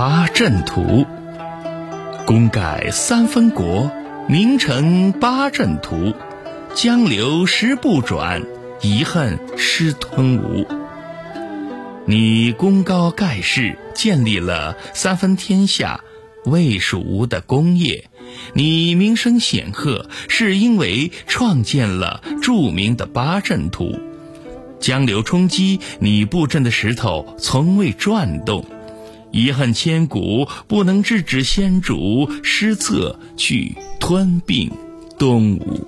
八阵图。功盖三分国，名成八阵图。江流石不转，遗恨失吞吴。你功高盖世，建立了三分天下、魏蜀吴的功业。你名声显赫，是因为创建了著名的八阵图。江流冲击你布阵的石头从未转动。遗恨千古，不能制止先主失策去吞并东吴。